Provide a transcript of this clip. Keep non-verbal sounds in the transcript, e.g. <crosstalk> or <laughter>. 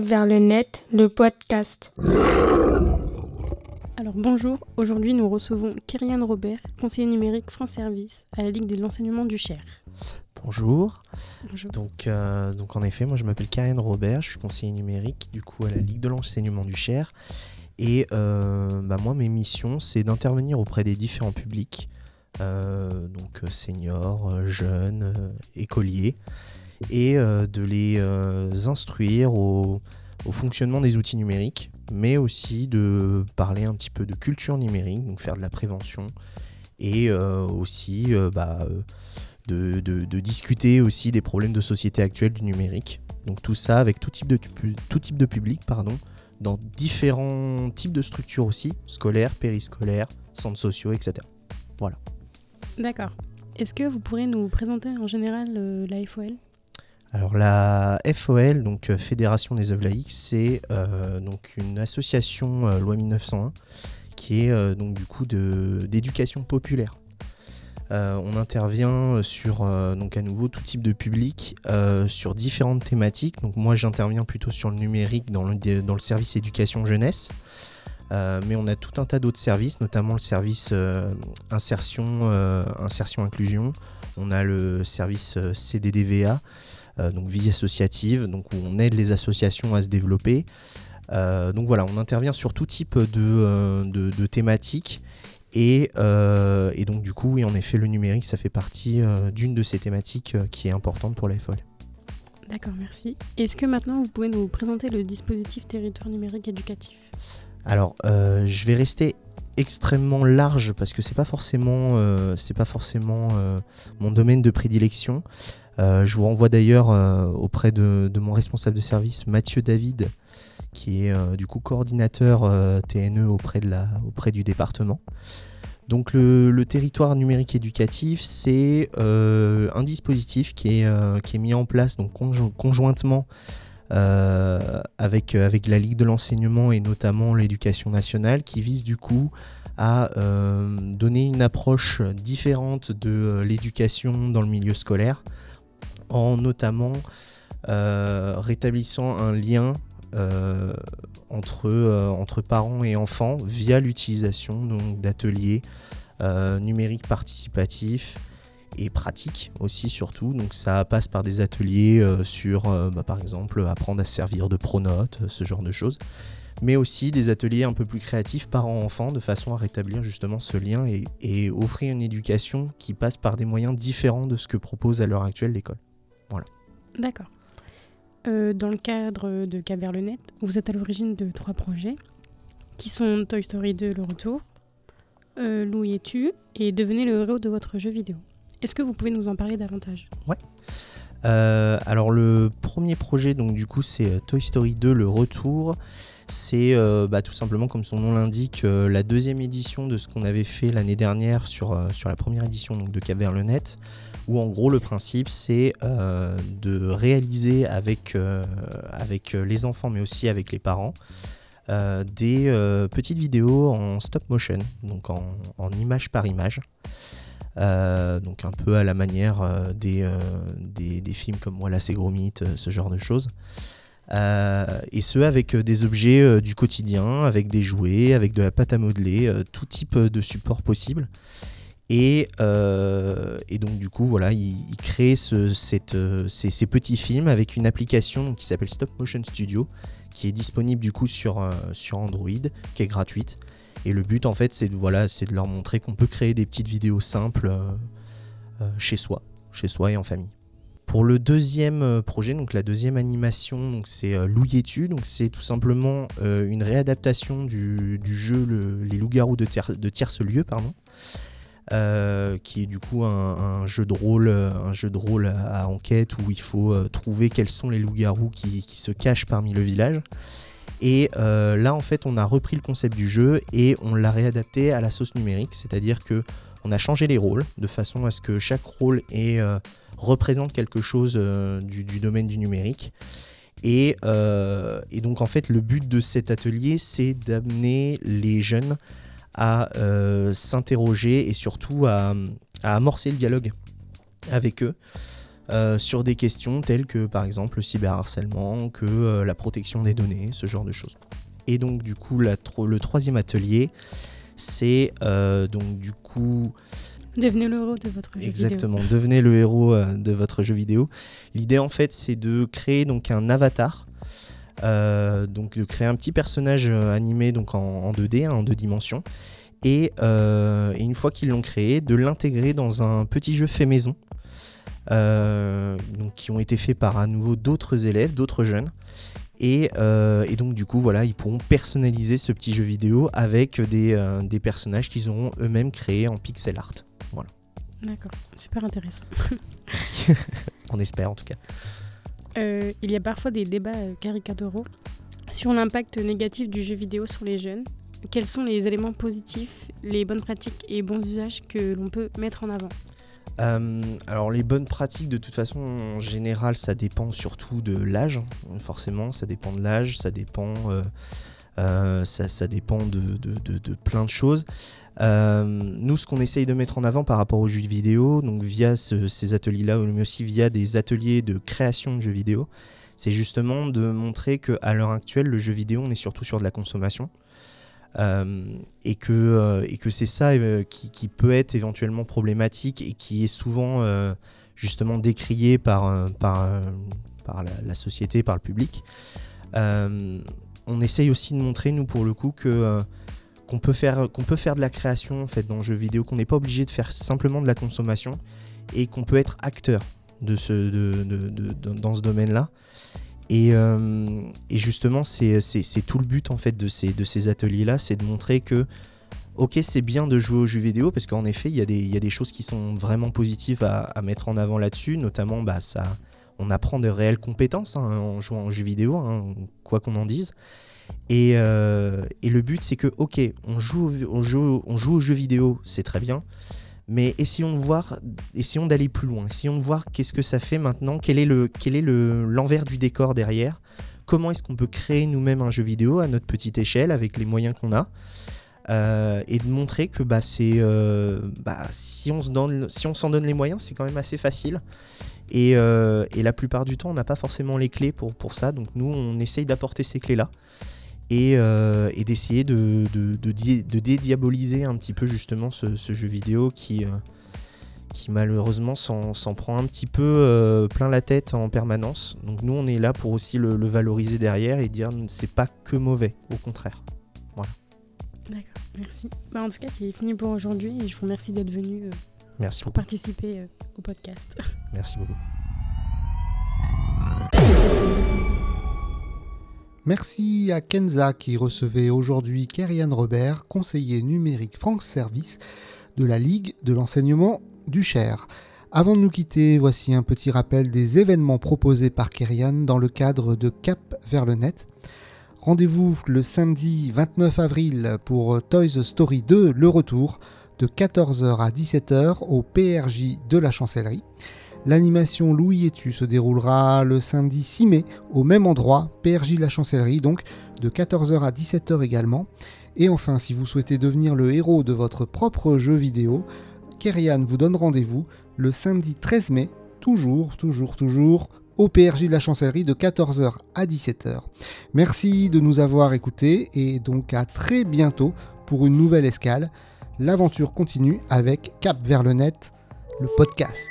Vers le net, le podcast. Alors bonjour, aujourd'hui nous recevons Kyrian Robert, conseiller numérique France Service à la Ligue de l'enseignement du Cher. Bonjour. Bonjour. Donc, euh, donc en effet, moi je m'appelle Karen Robert, je suis conseiller numérique du coup à la Ligue de l'enseignement du Cher. Et euh, bah, moi mes missions c'est d'intervenir auprès des différents publics, euh, donc seniors, jeunes, écoliers, et de les instruire au, au fonctionnement des outils numériques, mais aussi de parler un petit peu de culture numérique, donc faire de la prévention, et aussi bah, de, de- de discuter aussi des problèmes de société actuelle du numérique. Donc tout ça avec tout type de, tout type de public, pardon, dans différents types de structures aussi, scolaires, périscolaires, centres sociaux, etc. D'accord. Est-ce que vous pourrez nous présenter en général euh, la FOL Alors la FOL, donc euh, Fédération des œuvres laïques, c'est euh, donc une association euh, loi 1901 qui est donc du coup d'éducation populaire. Euh, on intervient sur euh, donc à nouveau tout type de public euh, sur différentes thématiques. Donc moi j'interviens plutôt sur le numérique dans le, service éducation jeunesse. Mais on a tout un tas d'autres services, notamment le service insertion, inclusion. On a le service CDDVA, donc vie associative, donc où on aide les associations à se développer. Donc voilà, on intervient sur tout type de thématiques. Et, euh, et donc du coup, oui, en effet, le numérique, ça fait partie euh, d'une de ces thématiques euh, qui est importante pour la FOL. D'accord, merci. Est-ce que maintenant vous pouvez nous présenter le dispositif territoire numérique éducatif? Alors, je vais rester extrêmement large parce que c'est pas forcément, c'est pas forcément mon domaine de prédilection. Je vous renvoie d'ailleurs auprès de, de mon responsable de service, Mathieu David, qui est euh, du coup coordinateur euh, TNE auprès, de la, auprès du département. Donc le, territoire numérique éducatif, c'est euh, un dispositif qui est, qui est mis en place donc conjo- conjointement avec, avec la Ligue de l'enseignement et notamment l'éducation nationale, qui vise du coup à donner une approche différente de l'éducation dans le milieu scolaire, en notamment rétablissant un lien euh, entre, euh, entre parents et enfants via l'utilisation d'ateliers euh, numériques participatifs et pratiques aussi surtout. Donc ça passe par des ateliers sur bah, par exemple apprendre à se servir de pronotes, euh, ce genre de choses. Mais aussi des ateliers un peu plus créatifs parents-enfants de façon à rétablir justement ce lien et, offrir une éducation qui passe par des moyens différents de ce que propose à l'heure actuelle l'école. D'accord. Euh, dans le cadre de Cap vers le net, vous êtes à l'origine de trois projets qui sont Toy Story 2 Le Retour, euh, Louis et tu et Devenez le héros de votre jeu vidéo. Est-ce que vous pouvez nous en parler davantage? Euh, alors le premier projet, donc du coup, c'est Toy Story 2, le retour. C'est euh, bah, tout simplement, comme son nom l'indique, euh, la deuxième édition de ce qu'on avait fait l'année dernière sur, euh, la première édition de Cap vers le net, où en gros le principe c'est de réaliser avec, les enfants, mais aussi avec les parents, des petites vidéos en stop motion, donc en, image par image. Donc un peu à la manière des, films comme Voilà c'est gros mythe, ce genre de choses. Euh, et ce avec euh, des objets euh, du quotidien, avec des jouets, avec de la pâte à modeler, tout type de support possible. Et, et donc du coup voilà, il, il crée ce- cette, ces, ces petits films avec une application qui s'appelle Stop Motion Studio, qui est disponible du coup sur, sur Android, qui est gratuite. Et le but en fait c'est de, voilà, c'est de leur montrer qu'on peut créer des petites vidéos simples chez soi, chez soi et en famille. Pour le deuxième euh, projet, donc la deuxième animation, c'est euh, Louietu, donc c'est tout simplement euh, une réadaptation du, jeu le- Les Loups-garous de, tierce lieu, pardon, euh, qui est du coup un, jeu de rôle, un jeu de rôle à, enquête où il faut trouver quels sont les loups-garous qui, se cachent parmi le village. Et là, en fait, on a repris le concept du jeu et on l'a réadapté à la sauce numérique, c'est-à-dire que on a changé les rôles de façon à ce que chaque rôle ait, représente quelque chose euh, du, domaine du numérique. Et, euh, et, donc en fait le but de cet atelier c'est d'amener les jeunes à euh, s'interroger et surtout à, amorcer le dialogue avec eux sur des questions telles que par exemple le cyberharcèlement, que la protection des données, ce genre de choses. Et donc du coup le troisième atelier c'est donc du coup Devenez le héros de votre jeu Exactement, devenez le héros euh, de votre jeu vidéo. L'idée en fait c'est de créer donc un avatar, euh, donc de créer un petit personnage euh, animé donc en, en 2D, hein, en deux dimensions, et, une fois qu'ils l'ont créé, de l'intégrer dans un petit jeu fait maison, donc qui ont été faits par à nouveau d'autres élèves, d'autres jeunes. Et, donc du coup voilà, ils pourront personnaliser ce petit jeu vidéo avec des, des personnages qu'ils auront eux-mêmes créés en pixel art. Voilà. D'accord, super intéressant. <laughs> Merci. On espère en tout cas. Euh, il y a parfois des débats euh, caricaturaux sur l'impact négatif du jeu vidéo sur les jeunes. Quels sont les éléments positifs, les bonnes pratiques et bons usages que l'on peut mettre en avant? Euh, alors les bonnes pratiques de toute façon en général ça dépend surtout de l'âge forcément ça dépend de l'âge ça dépend euh, ça, ça, dépend de, de, de, de, plein de choses euh, nous ce qu'on essaye de mettre en avant par rapport aux jeux vidéo donc via ce, ces ateliers là mais aussi via des ateliers de création de jeux vidéo c'est justement de montrer que à l'heure actuelle le jeu vidéo on est surtout sur de la consommation euh, et que, euh, et que c'est ça qui, peut être éventuellement problématique et qui est souvent justement décrié par, la, société, par le public. on essaye aussi de montrer, nous, pour le coup, que qu'on peut, faire, qu'on peut faire de la création en fait, dans le jeu vidéo, qu'on n'est pas obligé de faire simplement de la consommation et qu'on peut être acteur de ce, de, de, dans ce domaine-là. Et, euh, et, justement, c'est tout le but en fait de ces, de ces ateliers-là, c'est de montrer que, ok, c'est bien de jouer aux jeux vidéo, parce qu'en effet, il y, y, a des choses qui sont vraiment positives à, à mettre en avant là-dessus, notamment, bah, ça, on apprend de réelles compétences hein, en jouant aux jeux vidéo, hein, quoi qu'on en dise. Et, euh, et, le but, c'est que, ok, on joue, on joue, aux jeux vidéo, c'est très bien, mais essayons de voir, essayons d'aller plus loin, essayons de voir qu'est-ce que ça fait maintenant, quel est le, quel est le l'envers du décor derrière, comment est-ce qu'on peut créer nous-mêmes un jeu vidéo à notre petite échelle avec les moyens qu'on a, euh, et de montrer que bah c'est, euh, bah, si on se donne, si on s'en donne les moyens, c'est quand même assez facile. Et, euh, et, la plupart du temps, on n'a pas forcément les clés pour, pour ça, donc nous, on essaye d'apporter ces clés-là et, et d'essayer de, de, de, dédiaboliser un petit peu justement ce, jeu vidéo qui, qui malheureusement s'en prend un petit peu plein la tête en permanence. Donc nous on est là pour aussi le, le valoriser derrière et dire c'est pas que mauvais, au contraire. D'accord, merci. Bah, en tout cas c'est fini pour aujourd'hui et je vous remercie d'être venu merci pour participer au podcast. <laughs> Merci beaucoup. Merci à Kenza qui recevait aujourd'hui Kerian Robert, conseiller numérique France Service de la Ligue de l'enseignement du Cher. Avant de nous quitter, voici un petit rappel des événements proposés par Kerian dans le cadre de Cap vers le net. Rendez-vous le samedi 29 avril pour Toys Story 2, le retour, de 14h à 17h au PRJ de la Chancellerie. L'animation Louis et tu se déroulera le samedi 6 mai au même endroit, PRJ La Chancellerie, donc de 14h à 17h également. Et enfin, si vous souhaitez devenir le héros de votre propre jeu vidéo, Kerian vous donne rendez-vous le samedi 13 mai, toujours, toujours, toujours, au PRJ de la Chancellerie de 14h à 17h. Merci de nous avoir écoutés et donc à très bientôt pour une nouvelle escale. L'aventure continue avec Cap vers le net, le podcast.